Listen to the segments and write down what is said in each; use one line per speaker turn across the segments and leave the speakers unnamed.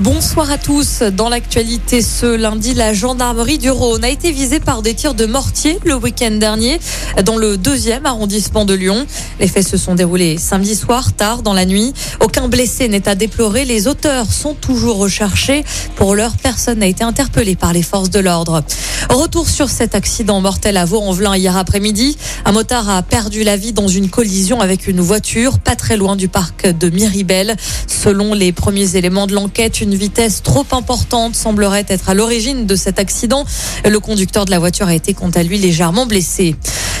Bonsoir à tous. Dans l'actualité ce lundi, la gendarmerie du Rhône a été visée par des tirs de mortier le week-end dernier dans le deuxième arrondissement de Lyon. Les faits se sont déroulés samedi soir, tard dans la nuit. Aucun blessé n'est à déplorer. Les auteurs sont toujours recherchés. Pour l'heure, personne n'a été interpellé par les forces de l'ordre. Retour sur cet accident mortel à Vaux-en-Velin hier après-midi. Un motard a perdu la vie dans une collision avec une voiture pas très loin du parc de Miribel. Selon les premiers éléments de l'enquête, une vitesse trop importante semblerait être à l'origine de cet accident. Le conducteur de la voiture a été quant à lui légèrement blessé.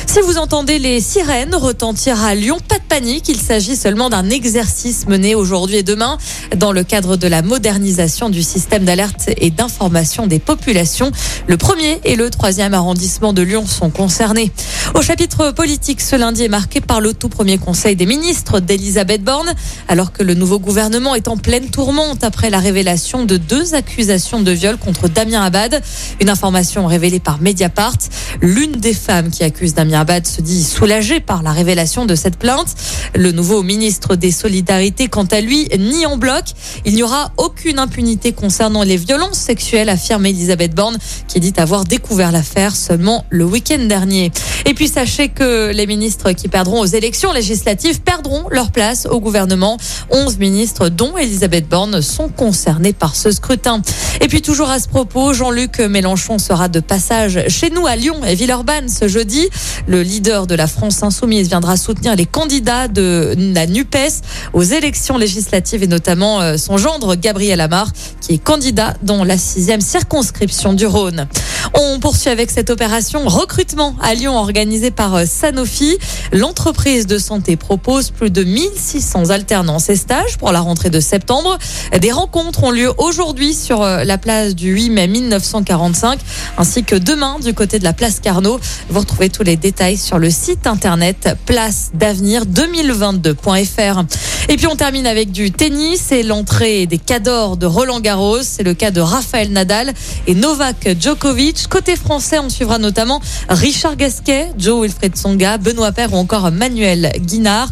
Si vous entendez les sirènes retentir à Lyon, pas de panique, il s'agit seulement d'un exercice mené aujourd'hui et demain dans le cadre de la modernisation du système d'alerte et d'information des populations. Le premier et le troisième arrondissement de Lyon sont concernés. Au chapitre politique, ce lundi est marqué par le tout premier conseil des ministres d'Elisabeth Borne, alors que le nouveau gouvernement est en pleine tourmente après la révélation de deux accusations de viol contre Damien Abad. Une information révélée par Mediapart. L'une des femmes qui accuse Damien Abad se dit soulagée par la révélation de cette plainte. Le nouveau ministre des Solidarités, quant à lui, nie en bloc. Il n'y aura aucune impunité concernant les violences sexuelles, affirme Elisabeth Borne, qui dit avoir découvert l'affaire seulement le week-end dernier. Et puis sachez que les ministres qui perdront aux élections législatives perdront leur place au gouvernement. 11 ministres, dont Elisabeth Borne, sont concernés par ce scrutin. Et puis toujours à ce propos, Jean-Luc Mélenchon sera de passage chez nous à Lyon et Villeurbanne ce jeudi. Le leader de la France insoumise viendra soutenir les candidats de la NUPES aux élections législatives et notamment euh, son gendre Gabriel Amar qui est candidat dans la sixième circonscription du Rhône. On poursuit avec cette opération recrutement à Lyon organisée par euh, Sanofi. L'entreprise de santé propose plus de 1600 alternances et stages pour la rentrée de septembre. Des rencontres ont lieu aujourd'hui sur euh, la place du 8 mai 1945 ainsi que demain du côté de la place Carnot. Vous retrouvez tous les détails sur le site internet place d'avenir 2022.fr. Et puis on termine avec du tennis et l'entrée des cadors de Roland Garros. C'est le cas de Raphaël Nadal et Novak Djokovic. Côté français, on suivra notamment Richard Gasquet, Joe Wilfred Songa, Benoît Paire ou encore Manuel Guinard,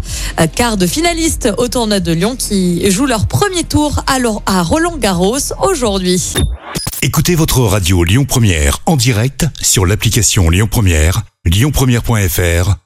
quart de finalistes au tournoi de Lyon qui jouent leur premier tour à Roland Garros aujourd'hui.
Écoutez votre radio Lyon Première en direct sur l'application Lyon Première, lyonpremière.fr